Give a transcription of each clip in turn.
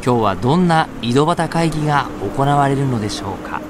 今日はどんな井戸端会議が行われるのでしょうか？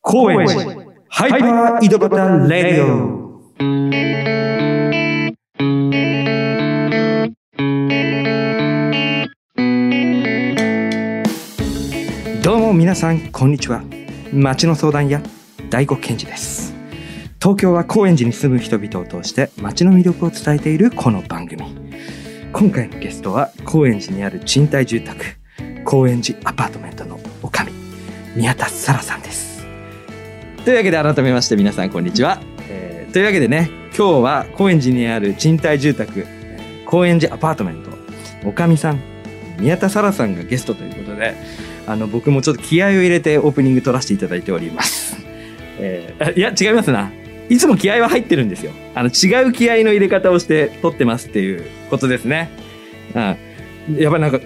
高円寺ハイパー井戸端レディオ。どうも皆さんこんにちは。町の相談屋大黒賢治です。東京は高円寺に住む人々を通して町の魅力を伝えているこの番組今回のゲストは高円寺にある賃貸住宅高円寺アパートメントの女将宮田沙羅さんです。というわけで改めまして皆さんこんにちは、えーというわけでね今日は高円寺にある賃貸住宅えー高円寺アパートメント女将さん宮田沙羅さんがゲストということであの僕もちょっと気合を入れてオープニング撮らせていただいております、えーあいや違いますないつも気合は入ってるんですよ。あの違う気合の入れ方をして撮ってますっていうことですね。うん。やっぱりなんか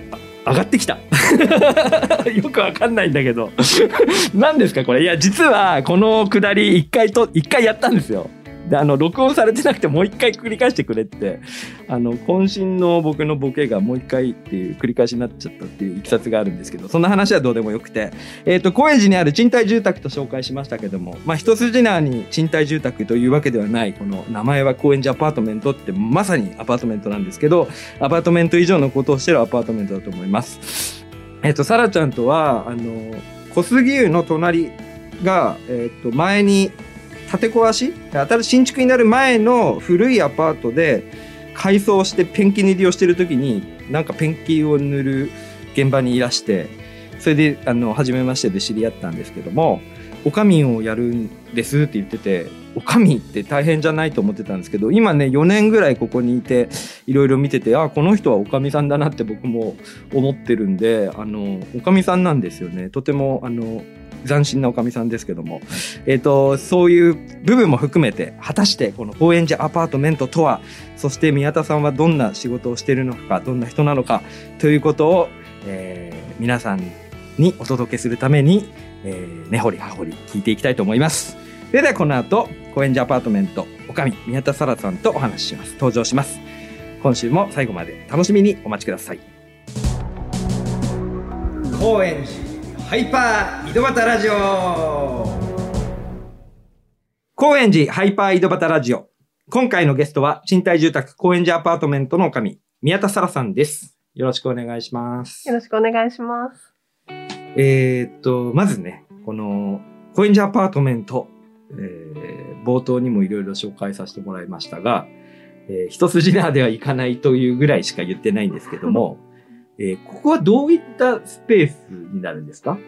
上がってきた。よくわかんないんだけど。何ですかこれ？いや実はこのくだり一回と一回やったんですよ。であの録音されてなくてもう一回繰り返してくれってあの渾身の僕のボケがもう一回っていう繰り返しになっちゃったっていういきさつがあるんですけどそんな話はどうでもよくて、えー、と高円寺にある賃貸住宅と紹介しましたけども、まあ、一筋縄に賃貸住宅というわけではないこの名前は高円寺アパートメントってまさにアパートメントなんですけどアパートメント以上のことをしてるアパートメントだと思います。えっ、と、サラちゃんとは、あの、小杉湯の隣が、えっ、と、前に建て壊し？新新築になる前の古いアパートで改装してペンキ塗りをしてる時になんかペンキを塗る現場にいらしてそれであの初めましてで知り合ったんですけどもおかみをやるんですって言ってておかみって大変じゃない？と思ってたんですけど今ね4年ぐらいここにいていろいろ見ててあこの人はおかみさんだなって僕も思ってるんであのおかみさんなんですよね。とてもあの斬新なおかみさんですけども、えっとそういう部分も含めて果たしてこの高円寺アパートメントとはそして宮田さんはどんな仕事をしているのかどんな人なのかということを、えー皆さんにお届けするために、えー根掘り葉掘り聞いていきたいと思います。それではこの後高円寺アパートメントおかみ宮田沙羅さんとお話しします。登場します。今週も最後まで楽しみにお待ちください。高円寺。ハイパー井戸端ラジオ。高円寺ハイパー井戸端ラジオ。今回のゲストは賃貸住宅高円寺アパートメントのおかみ宮田沙羅さんです。よろしくお願いします。よろしくお願いします。えーっと、まずね、この、コインジャアパートメント、えー冒頭にもいろいろ紹介させてもらいましたが、えー一筋縄ではいかないというぐらいしか言ってないんですけども、えーここはどういったスペースになるんですか？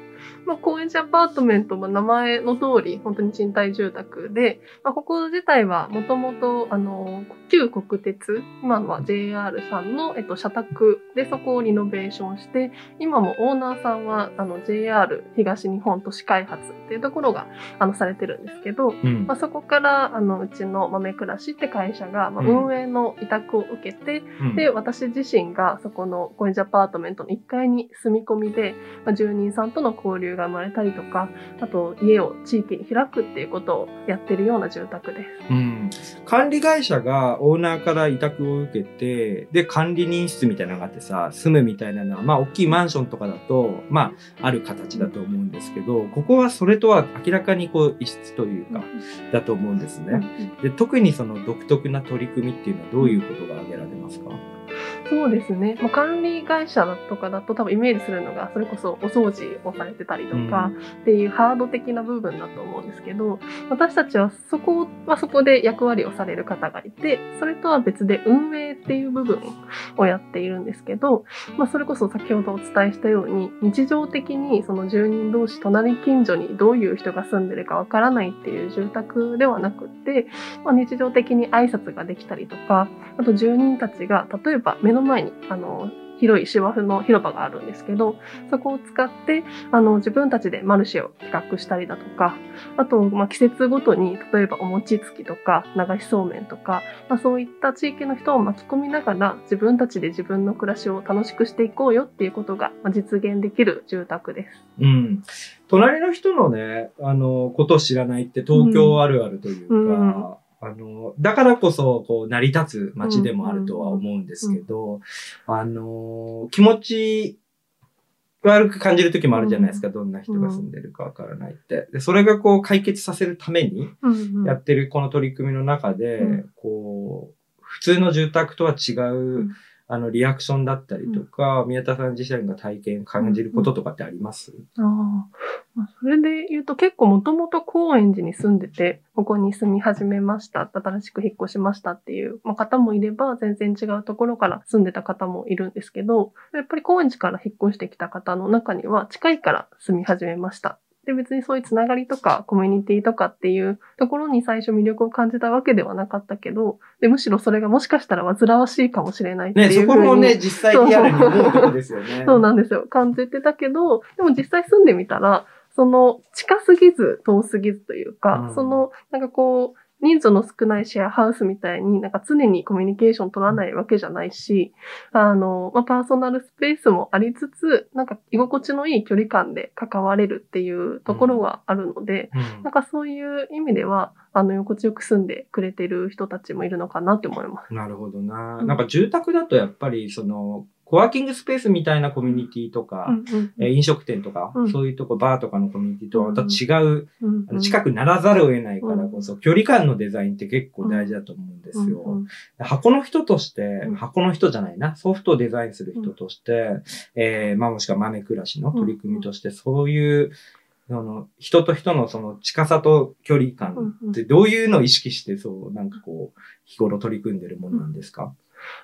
まあ、高円寺アパートメントも名前の通り、本当に賃貸住宅で、まあ、ここ自体はもともと、あの、旧国鉄、今のは JR さんの、えっと、社宅でそこをリノベーションして、今もオーナーさんは、あの、JR 東日本都市開発っていうところが、あの、されてるんですけど、うん。まあ、そこから、あの、うちの豆暮らしって会社が、まあ、うん。運営の委託を受けて、うん。で、私自身がそこの高円寺アパートメントの1階に住み込みで、まあ、住人さんとの交流が生まれたりとか、あと家を地域に開くっていうことをやってるような住宅です。うん管理会社がオーナーから委託を受けて、で、管理人室みたいなのがあってさ、住むみたいなのは、まあ、大きいマンションとかだと、まあ、ある形だと思うんですけど、ここはそれとは明らかにこう、異質というか、だと思うんですね。で、特にその独特な取り組みっていうのはどういうことが挙げられますか？そうですね。まあ、管理会社とかだと多分イメージするのが、それこそお掃除をされてたりとかっていうハード的な部分だと思うんですけど、私たちはそこはそこで役割をされる方がいて、それとは別で運営っていう部分をやっているんですけど、まあ、それこそ先ほどお伝えしたように、日常的にその住人同士、隣近所にどういう人が住んでるかわからないっていう住宅ではなくって、まあ、日常的に挨拶ができたりとか、あと住人たちが例えば目の前にあの広い芝生の広場があるんですけど、そこを使って、あの、自分たちでマルシェを企画したりだとか、あと、まあ、季節ごとに、例えばお餅つきとか、流しそうめんとか、まあ、そういった地域の人を巻き込みながら、自分たちで自分の暮らしを楽しくしていこうよっていうことがまあ実現できる住宅です。うん。隣の人のね、あの、ことを知らないって東京あるあるというか、うんあの、だからこそ、こう、成り立つ街でもあるとは思うんですけど、あの、気持ち悪く感じる時もあるじゃないですか、どんな人が住んでるかわからないって。で、それがこう、解決させるためにやってるこの取り組みの中で、うん。こう、普通の住宅とは違う、んあの、リアクションだったりとか、宮田さん自身が体験、感じることとかってあります、ああまあ、それで言うと結構もともと高円寺に住んでて、ここに住み始めました、新しく引っ越しましたっていう、まあ、方もいれば、全然違うところから住んでた方もいるんですけど、やっぱり高円寺から引っ越してきた方の中には、近いから住み始めました。で、別にそういうつながりとか、コミュニティとかっていうところに最初魅力を感じたわけではなかったけど、で、むしろそれがもしかしたら煩わしいかもしれないっていうね。そこもね、実際リアルに思うとこですよね。そうなんですよ。感じてたけど、でも実際住んでみたら、その近すぎず遠すぎずというか、うんそのなんかこう、人数の少ないシェアハウスみたいになんか常にコミュニケーション取らないわけじゃないし、あの、まあ、パーソナルスペースもありつつ、なんか居心地のいい距離感で関われるっていうところがあるので、うんなんかそういう意味では、あの、居心地よく住んでくれてる人たちもいるのかなって思います。なるほどな。うんなんか住宅だとやっぱり、その、コワーキングスペースみたいなコミュニティとか、えー飲食店とか、うん。そういうとこ、バーとかのコミュニティとはまた違う、うん。あの近くならざるを得ないからこそ、距離感のデザインって結構大事だと思うんですよ。箱の人として、うん。箱の人じゃないな、ソフトをデザインする人として、えーまあもしくは豆暮らしの取り組みとして、そういう、その人と人のその近さと距離感ってどういうのを意識してそう、なんかこう、日頃取り組んでるものなんですか、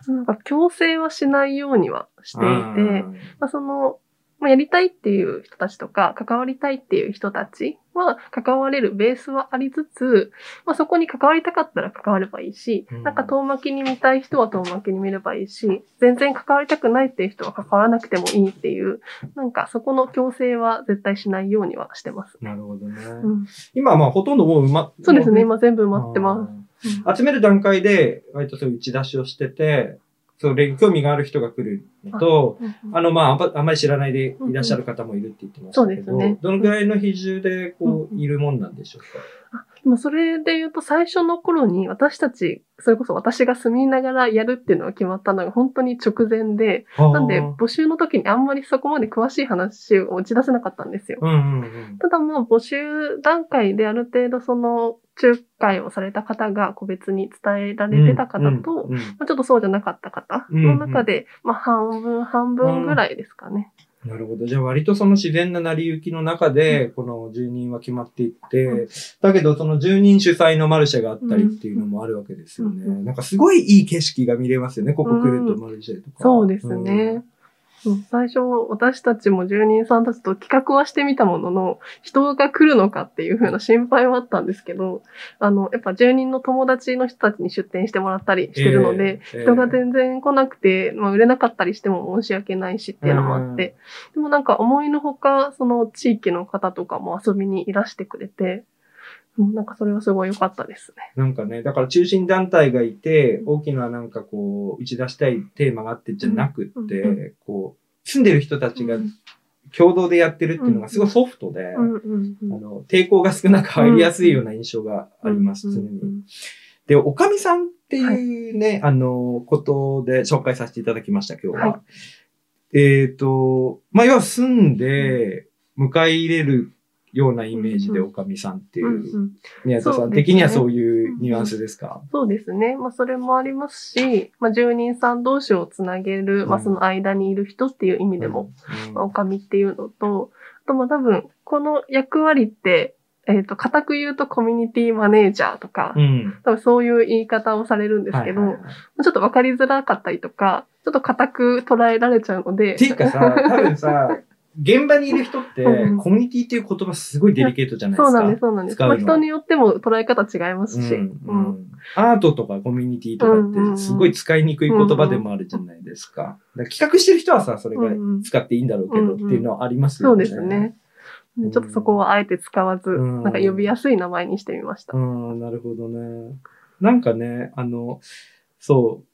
なんか強制はしないようにはしていて、うんまあ、その、まあ、やりたいっていう人たちとか、関わりたいっていう人たちは、関われるベースはありつつ、まあ、そこに関わりたかったら関わればいいし、うんなんか遠巻きに見たい人は遠巻きに見ればいいし、全然関わりたくないっていう人は関わらなくてもいいっていう、なんかそこの強制は絶対しないようにはしてます。なるほどね。うん、今はまあほとんどもう埋まそうですね、も今全部埋まってます。集める段階で、割とそういう打ち出しをしてて、それに興味がある人が来るのと、うんあの、まあ、あんまり知らないでいらっしゃる方もいるって言ってましたけど、そうですね。どのぐらいの比重で、こう、うんいるもんなんでしょうでもそれで言うと最初の頃に私たち、それこそ私が住みながらやるっていうのが決まったのが本当に直前で、かなんで募集の時にあんまりそこまで詳しい話を打ち出せなかったんですよ。うんうんうん。ただまあ募集段階である程度その仲介をされた方が個別に伝えられてた方と、うんうんうんまあ、ちょっとそうじゃなかった方の中で、まあ半分半分ぐらいですかね。なるほど。じゃあ割とその自然な成り行きの中で、この住人は決まっていって、うんだけどその住人主催のマルシェがあったりっていうのもあるわけですよね。うんなんかすごいいい景色が見れますよね、ここ来るとマルシェとか。そうですね。うん。最初、私たちも住人さんたちと企画はしてみたものの、人が来るのかっていう風な心配はあったんですけど、あの、やっぱ住人の友達の人たちに出店してもらったりしてるので、えー、人が全然来なくて、まあ、売れなかったりしても申し訳ないしっていうのもあって、でもなんか思いのほか、その地域の方とかも遊びにいらしてくれて、うんなんかそれはすごい良かったですね。なんかね、だから中心団体がいて、大きななんかこう、打ち出したいテーマがあってじゃなくって、うんうこう、住んでる人たちがうん共同でやってるっていうのがすごいソフトで、うんうんうんあの、抵抗が少なく入りやすいような印象があります、常に。で、おかみさんっていうね、あの、ことで紹介させていただきました、今日は。はえっ、と、まあ、要は住んで、迎え入れるようなイメージでおかみさんっていう、宮田さん的にはそういうニュアンスですか、そうですね。まあ、それもありますし、まあ、住人さん同士をつなげる、まあ、その間にいる人っていう意味でも、まあ、おかみっていうのと、あと、まあ、多分、この役割って、えっ、と、固く言うとコミュニティマネージャーとか、うん。多分そういう言い方をされるんですけど、ちょっとわかりづらかったりとか、ちょっと固く捉えられちゃうので、ていうかさ、多分さ、現場にいる人って、うんコミュニティっていう言葉すごいデリケートじゃないですか。そうなんです、そうなんです。まあ、人によっても捉え方違いますし。うんうんアートとかコミュニティとかってすごい使いにくい言葉でもあるじゃないですか。だから企画してる人はさ、それが使っていいんだろうけどっていうのはありますよね。そうですね。でちょっとそこはあえて使わず、うんなんか呼びやすい名前にしてみました。うん、なるほどね。なんかね、あの、そう、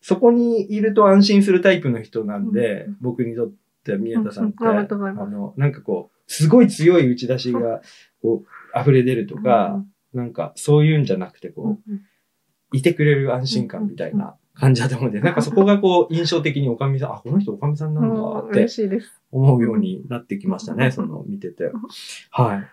そこにいると安心するタイプの人なんで、うん僕にとっては宮田さんって、あの、なんかこう、すごい強い打ち出しが、こう、溢れ出るとか、なんかそういうんじゃなくて、こう、いてくれる安心感みたいな感じだと思うんで、なんかそこがこう、印象的におかみさん、あ、この人おかみさんなんだうんって。思うようになってきましたね、うんその、見てて。はい。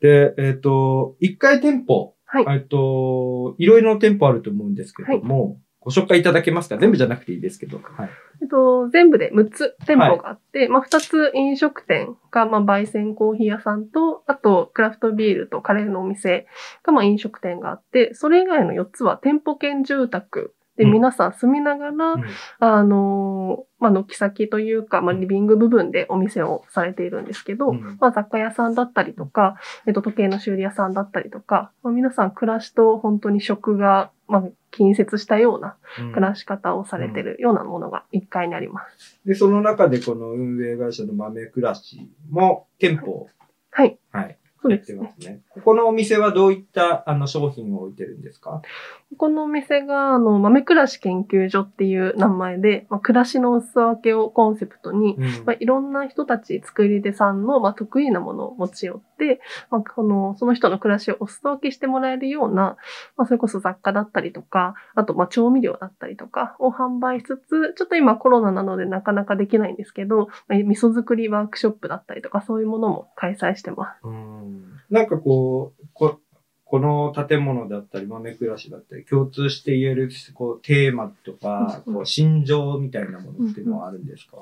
で、えっ、と、一回店舗、はいえっと、いろいろな店舗あると思うんですけども、ご紹介いただけますか？全部じゃなくていいですけど。はい。えっと、全部で6つ店舗があって、まあ2つ飲食店が、まあ焙煎コーヒー屋さんと、あとクラフトビールとカレーのお店が、まあ飲食店があって、それ以外の4つは店舗兼住宅でうん。皆さん住みながら、うん。あのーまあ軒先というか、まあリビング部分でお店をされているんですけど、うん。まあ、雑貨屋さんだったりとか、えっと、時計の修理屋さんだったりとか、まあ、皆さん暮らしと本当に食が、まあ、近接したような暮らし方をされてるようなものが1階にあります。で、その中でこの運営会社の豆暮らしも店舗、はい。はい。やってま。すね。ここのお店はどういったあの商品を置いてるんですか？このお店が、あの、豆暮らし研究所っていう名前で、まあ、暮らしのお裾分けをコンセプトに、うんまあ、いろんな人たち、作り手さんの、まあ、得意なものを持ち寄って、まあ、この、その人の暮らしをお裾分けしてもらえるような、まあ、それこそ雑貨だったりとか、あと、まあ、調味料だったりとかを販売しつつ、ちょっと今コロナなのでなかなかできないんですけど、まあ味噌作りワークショップだったりとか、そういうものも開催してます。うんなんかこう、ここの建物だったり、豆暮らしだったり、共通して言えるこうテーマとか、うんこう心情みたいなものっていうのはあるんですか、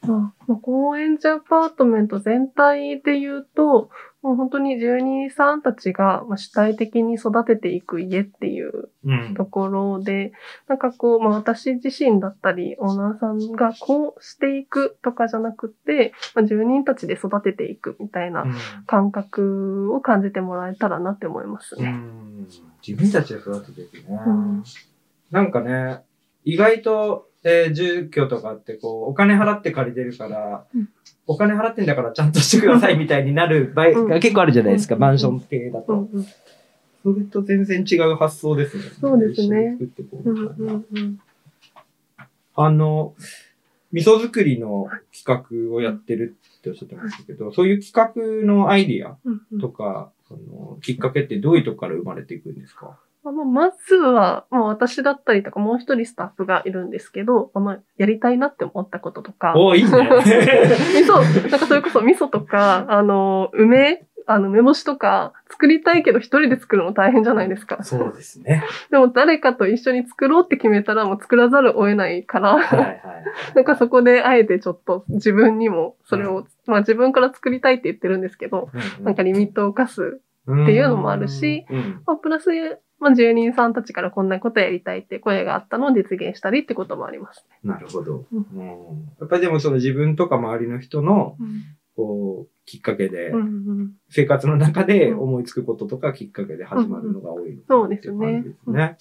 まあ、まあ、高円寺アパートメント全体で言うと、もう本当に住人さんたちがまあ主体的に育てていく家っていううん。ところで、なんかこう、まあ私自身だったり、オーナーさんがこうしていくとかじゃなくて、まあ、住人たちで育てていくみたいな感覚を感じてもらえたらなって思いますうね。ん。自分たちで育てていくね。うん。なんかね、意外と、えー住居とかってこう、お金払って借りてるから、うんお金払ってんだからちゃんとしてくださいみたいになる 場合が結構あるじゃないですか、うん。マンション系だと。それと全然違う発想ですね。そうですね。作ってこう。あの、味噌作りの企画をやってるっておっしゃってましたけど、そういう企画のアイディアとか、そのきっかけってどういうとこから生まれていくんですか？まあまあまずは、まあ私だったりとかもう一人スタッフがいるんですけど、まあまあやりたいなって思ったこととか、おーいいね。味噌、なんかそれこそ味噌とか、あの、梅、あの、梅干しとか作りたいけど一人で作るの大変じゃないですか。そうですね。でも誰かと一緒に作ろうって決めたらもう作らざるを得ないから、はいはい。なんかそこであえてちょっと自分にもそれを、まあ自分から作りたいって言ってるんですけど、なんかリミットを課す。っていうのもあるし、うんまあプラス、まあ住人さんたちからこんなことやりたいって声があったのを実現したりってこともありますね。なるほど。ううんやっぱりでもその自分とか周りの人の、うんこう、きっかけでう、ん生活の中で思いつくこととかきっかけで始まるのが多いのかなそうですねう感じですね。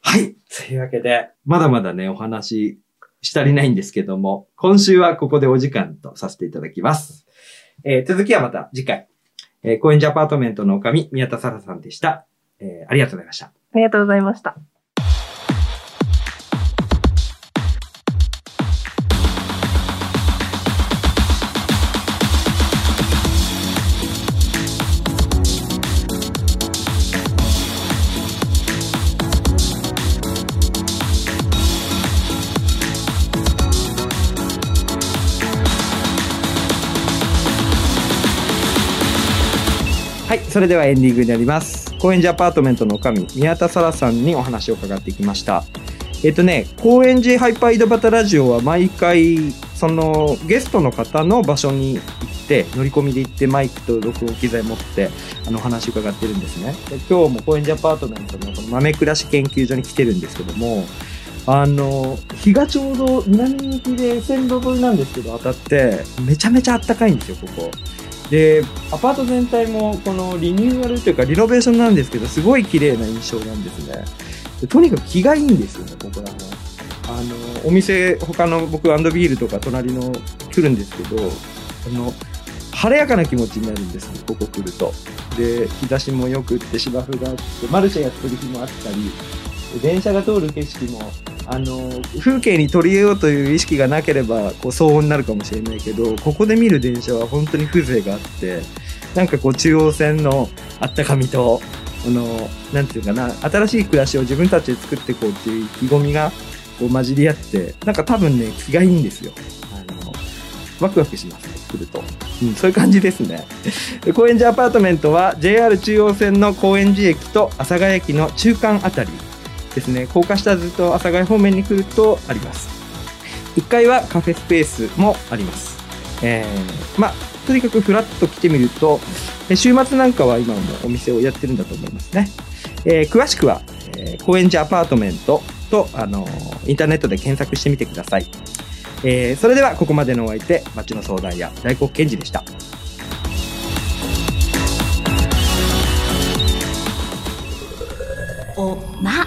はい。というわけで、まだまだね、お話し足りないんですけども、今週はここでお時間とさせていただきます。えー続きはまた次回。えー、高円寺アパートメントのおかみ、宮田沙羅さんでした。えーありがとうございました。ありがとうございました。はい、それではエンディングになります。高円寺アパートメントのおかみ、宮田沙羅さんにお話を伺ってきました。えっとね、高円寺ハイパー井戸端ラジオは毎回、そのゲストの方の場所に行って、乗り込みで行ってマイクと録音機材持って、あのお話を伺ってるんですね。で今日も高円寺アパートメントのこの豆暮らし研究所に来てるんですけども、あの、日がちょうど南向きで線路沿いなんですけど当たって、めちゃめちゃ暖かいんですよ、ここ。で、アパート全体もこのリニューアルというかリノベーションなんですけど、すごい綺麗な印象なんですね。でとにかく気がいいんですよね、ここら辺。あの、お店、他の僕、アンドビールとか隣の来るんですけど、あの、晴れやかな気持ちになるんですよ、ここ来ると。で、日差しも良くって芝生があって、マルシェやってる日もあったり、電車が通る景色も、あの、風景に取り入れようという意識がなければ、こう、騒音になるかもしれないけど、ここで見る電車は本当に風情があって、なんかこう、中央線のあったかみと、あの、なんていうかな、新しい暮らしを自分たちで作っていこうっていう意気込みが、こう、混じり合って、なんか多分ね、気がいいんですよ。あの、ワクワクします、来ると。うん、そういう感じですね。高円寺アパートメントは JR 中央線の高円寺駅と阿佐ヶ谷駅の中間あたりですね。高架下ずっと阿佐ヶ谷方面に来るとあります。1階はカフェスペースもあります。えー、まあ、とにかくフラッと来てみると、週末なんかは今もお店をやってるんだと思いますね。えー詳しくは、えー高円寺アパートメントと、あのーインターネットで検索してみてください。えーそれではここまでのお相手、町の相談屋、大黒賢治でした。おま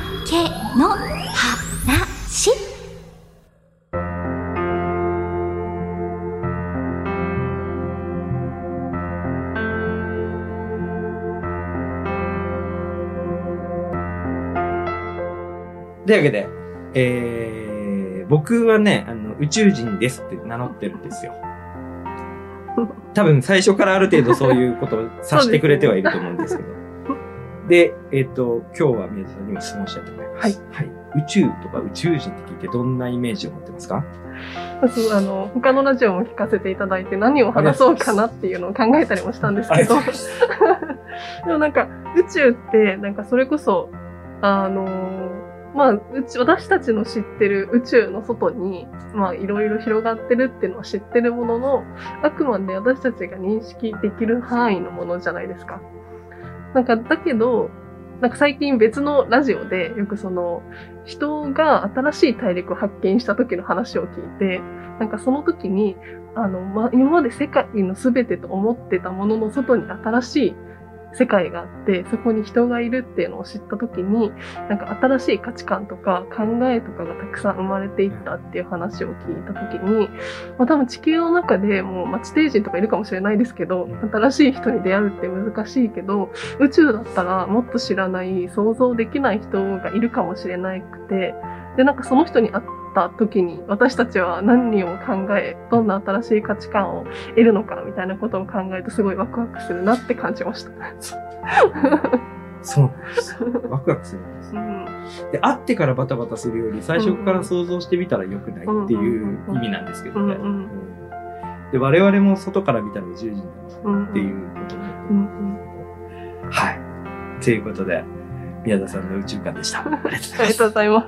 というわけで、えー、僕はね、あの、宇宙人ですって名乗ってるんですよ。多分最初からある程度そういうことを察してくれてはいると思うんですけど。で、えっ、と、今日は宮田さんにも質問したいと思います。はい。はい。宇宙とか宇宙人って聞いてどんなイメージを持ってますか？まず、あの、他のラジオも聞かせていただいて何を話そうかなっていうのを考えたりもしたんですけど、でもなんか、宇宙って、なんかそれこそ、あのまあ、うち、私たちの知ってる宇宙の外に、まあ、いろいろ広がってるっていうのは知ってるものの、あくまで私たちが認識できる範囲のものじゃないですか。なんか、だけど、なんか最近別のラジオでよくその、人が新しい大陸を発見した時の話を聞いて、なんかその時に、あの、まあ、今まで世界の全てと思ってたものの外に新しい世界があって、そこに人がいるっていうのを知った時に、なんか新しい価値観とか考えとかがたくさん生まれていったっていう話を聞いた時に、まあ多分地球の中でもう、まあ、地底人とかいるかもしれないですけど、新しい人に出会うって難しいけど、宇宙だったらもっと知らない、想像できない人がいるかもしれなくて、で、なんかその人に会ってた時に私たちは何を考え、どんな新しい価値観を得るのかみたいなことを考えるとすごいワクワクするなって感じました。そうなんです。ワクワクするんですう。ん、で、会ってからバタバタするより、最初から想像してみたら良くないっていう意味なんですけどね。うんうんうんで、我々も外から見たら宇宙人だなっていうことを思ってはい。ということで、宮田さんの宇宙観でした。ありがとうございます。